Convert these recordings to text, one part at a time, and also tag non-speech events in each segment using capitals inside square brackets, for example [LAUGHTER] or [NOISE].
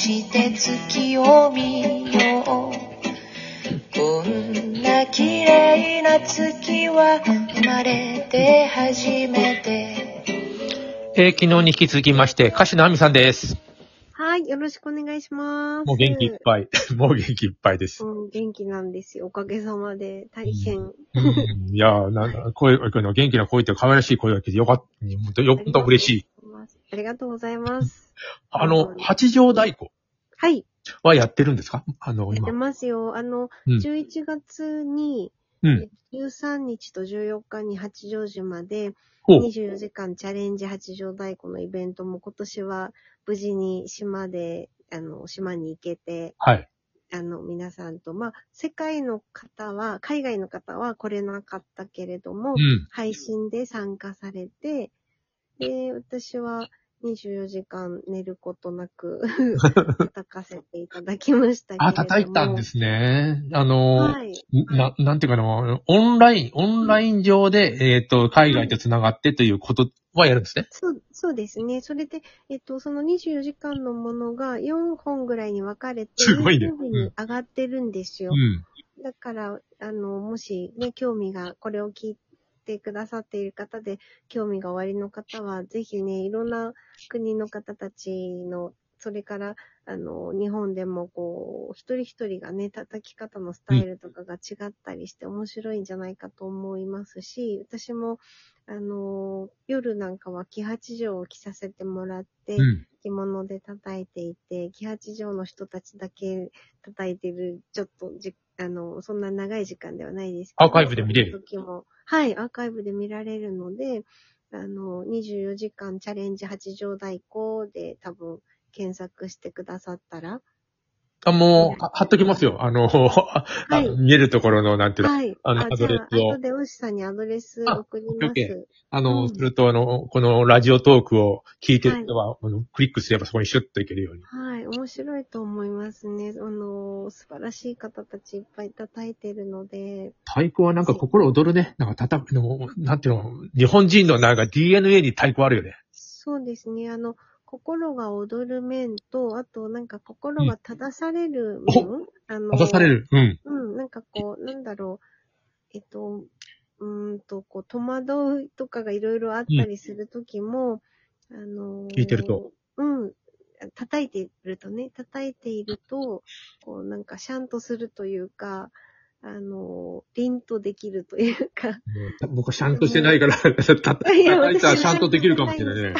して月を見ようこんな綺麗な月は生まれて初めてえー昨日に引き続きまして、歌手のアミさんです。はい、よろしくお願いします。もう元気いっぱい。[LAUGHS] もう元気いっぱいです。うん、元気なんですよ。おかげさまで。大変。うんいやーなんだ、声、この元気な声って可愛らしい声が聞いてよかった、ほんとよっと嬉しい。ありがとうございます。あの、八条太鼓はい、はやってるんですか？あの、今やって。ますよ。あの、うん11月に、うん。13日と14日に八丈島で、ほう。24時間チャレンジ八丈太鼓のイベントも今年は無事に島で、あの、島に行けて、はい。あの、皆さんと、まあ、世界の方は、海外の方は来れなかったけれども、うん。配信で参加されて、で、私は24時間寝ることなく叩かせていただきましたけれども。あ、叩いたんですね。あの、はい。な、なんていうかな、オンライン、オンライン上で、えっ、と、海外と繋がってということはやるんですね。そう、そうですね。それで、えっと、その24時間のものが4本ぐらいに分かれて、すごいねに上がってるんですよ。うん。だから、あの、もしね、興味が、これを聞いてくださっている方で、興味がおありの方は、ぜひね、いろんな国の方たちの、それから、あの、日本でも、こう、一人一人がね、叩き方のスタイルとかが違ったりして面白いんじゃないかと思いますし、私も、あの、夜なんかは木八条を着させてもらって、うん。着物で叩いていて、木八条の人たちだけ叩いてる、ちょっとじ、あの、そんな長い時間ではないですけど。アーカイブで見れる時もはい、アーカイブで見られるので、あの、24時間チャレンジ八条太鼓で多分検索してくださったら、あ、もう、は貼っときますよ。あの、[LAUGHS] あはい見えるところの、なんていうの、はい。あのアドレスを後でウシさんにアドレス送ります。あの、うんすると、あの、このラジオトークを聞いてる人は、あのクリックすればそこにシュッといけるように。はい、面白いと思いますね。あの、素晴らしい方たちいっぱい叩いてるので、太鼓はなんか心躍るね。なんか叩く、でもなんていうの、日本人のなんか DNA に太鼓あるよね。そうですね。あの、心が躍る面と、あと、なんか心が正される面、あの、出される。うん。うん、なんかこう、なんだろう、えっと、うーんと、こう、戸惑いとかがいろいろあったりするときも、あのー聞いてると。うん。叩いているとね、叩いていると、こう、なんかシャンとするというか、あのー、凛とできるというか、僕はシャンとしてないから、た叩いたら私シャンとできるかもしれないね。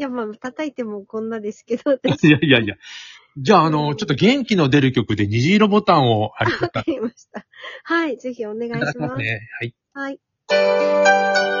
いや、まあ、叩いてもこんなですけど、私、[LAUGHS] いやいやいや。じゃあ、あの、ちょっと元気の出る曲で虹色ボタンをありわかりました。はい、ぜひお願いします。[LAUGHS] きますね。はい。はい。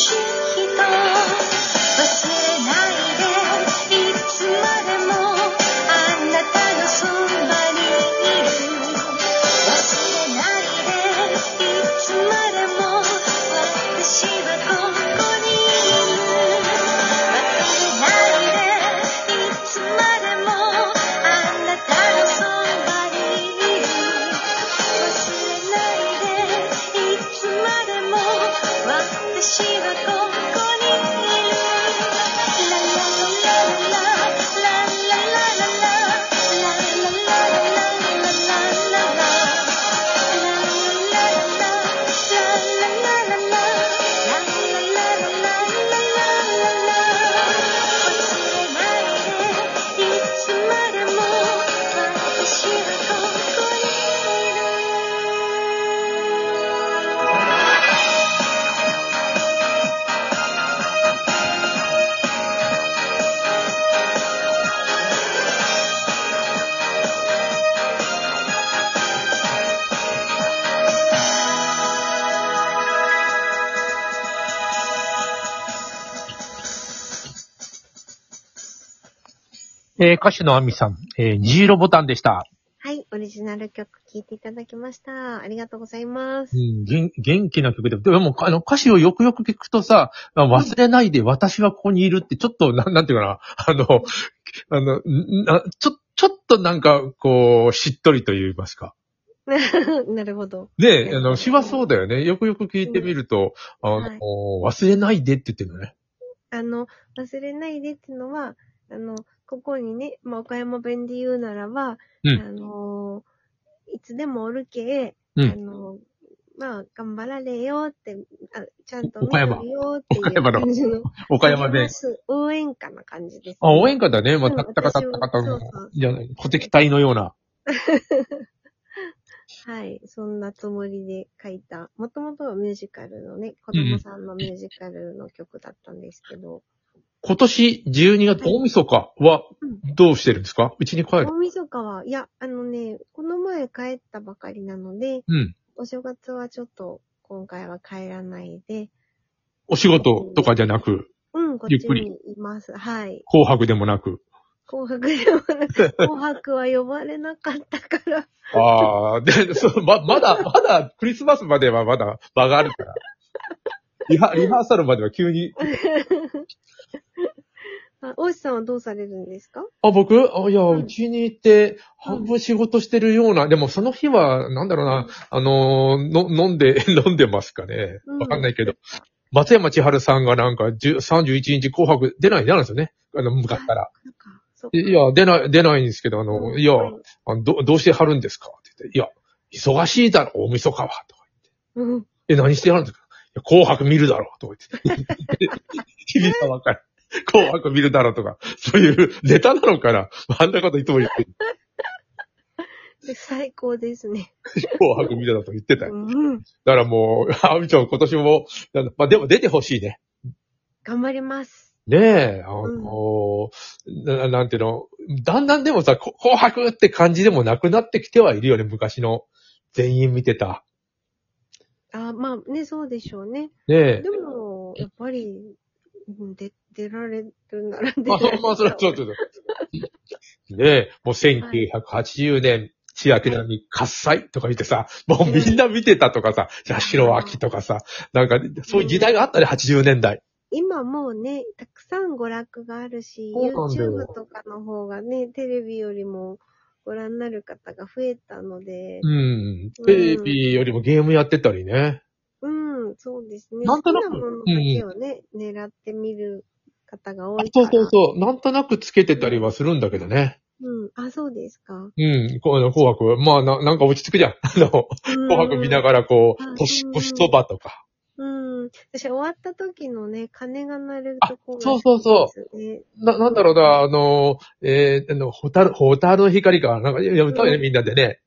雪。えー歌手のアミさん、えー虹色ボタンでした。はい、オリジナル曲聴いていただきました。ありがとうございますう。ん、元元気な曲で。でも、あの、歌詞をよくよく聞くとさ、忘れないで私はここにいるって、ちょっと、なん、なんていうかな、あの、あの、んなちょ、ちょっとなんか、こう、しっとりと言いますか。[LAUGHS] なるほど。ねえ、あの、詩はそうだよね。よくよく聞いてみると、あの、はい忘れないでって言ってるのね。あの、忘れないでってのは、あの、ここにね、まあ、岡山弁で言うならば、うんあの、いつでもおるけ、うんあの、まあ、頑張られよって、あちゃんと見岡山とるよっていう岡山の感じの岡山弁。応援歌な感じです、ね。あ、応援歌だね。まあ、うんたったかたったかた私もそうそういや、小敵隊のような。[LAUGHS] はい。そんなつもりで書いた、もともとはミュージカルのね、子供さんのミュージカルの曲だったんですけど、今年12月、はい大晦日はうんどうしてるんですか？うちに帰る大晦日は、いや、あのね、この前帰ったばかりなので、うん。お正月はちょっと今回は帰らないで、お仕事とかじゃなく、うん、こっちゆっくりにいます。はい。紅白でもなく。紅白でもなく、[LAUGHS] 紅白は呼ばれなかったから。ああ、で、そう、ま、まだ、まだ、クリスマスまではまだ場があるから。リハ、リハーサルまでは急に。あ、大石さんはどうされるんですか？あ、僕？あいや、うちに行って、半分仕事してるような、でもその日は、なんだろうな、あのーの、飲んで、[LAUGHS] 飲んでますかねうん。わかんないけど。松山千春さんがなんか、10 31日紅白出ない、出ないんですよね。あの、向かったら。なんか、そっかいや、出ない、出ないんですけど、あの、いや、はいあのど、どうしてはるんですか？って言って、いや、忙しいだろ、大晦日は、とかうん。え、何してはるんですか？いや紅白見るだろう、とか言って。日々さわかる。[LAUGHS] 紅白見るだろうとか、そういうネタなのかな？あんなこといつも言ってる。で [LAUGHS] 最高ですね。紅白見るだと言ってたよ。うん。だからもう、あみちゃん今年も、なんだまあでも出てほしいね。頑張ります。ねえ、あの、ななんていうの、だんだんでもさ、こ紅白って感じでもなくなってきてはいるよね、昔の。全員見てた。あ、まあね、そうでしょうね。ねえで。も、やっぱり、うん出、[LAUGHS] 出られるなら出まあ、まあ、それはそうそうそう。ねえ、もう1980年、千秋並み、喝采とか言ってさ、もうみんな見てたとかさ、八代亜紀とかさ、なんか、そういう時代があったね、80年代。今もうね、たくさん娯楽があるし、YouTube とかの方がね、テレビよりもご覧になる方が増えたのでう、ん。テレビよりもゲームやってたりね。ですね。なんとなく好きなものだけをね、狙ってみる方が多いから。そうそうそう。なんとなくつけてたりはするんだけどね。うん。あ、そうですか。うん。この紅白。まあな、なんか落ち着くじゃん。[LAUGHS] あの、紅白見ながらこう、うん年越しそばとか。うん。私終わった時のね、鐘が鳴るとこがそうそうそう。な、なんだろうな、あの、えー、あの、ホタル、ホタルの光か。なんか、読みたいね、みんなでね。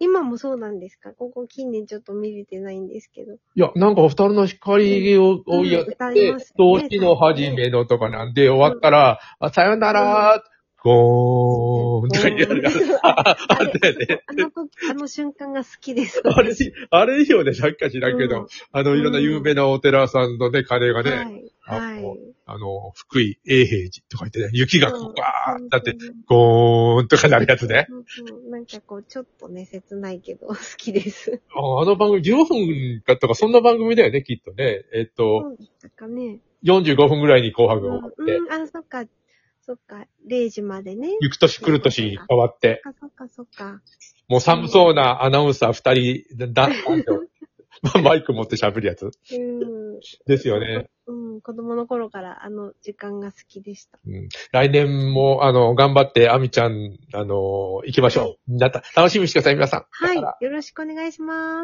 今もそうなんですか？ここ近年ちょっと見れてないんですけど。いや、なんか、ホタルの光を、うんをやってますね、年の初めのとかなんで、終わったら、あさよなら、ゴーンとか言う。ああれった。あの、あの瞬間が好きです。あれ、あれいいよね、さっきか知らんけど、あの、いろんな有名なお寺さんのね、鐘がね、はい。あの、福井永平寺とか言ってね、雪がこう、ガーッだって、ゴーンとかなるやつね。なんかこう、ちょっとね、切ないけど、好きです。あの番組15分かとか、そんな番組だよね、きっとね。えっと、そうでしたかね。45分ぐらいに紅白うんが終わって、うん、あ、そっか、そっか、0時までね。行く年来る年に変わって、そっかそっかそっか。もう寒そうなアナウンサー2人、だ、[LAUGHS] だ、マイク持って喋るやつうん。ですよね。うん、子供の頃からあの時間が好きでした。うん、来年も、あの、頑張って、アミちゃん、あの、行きましょう。みんな、楽しみにしてください、皆さん。はい。よろしくお願いします。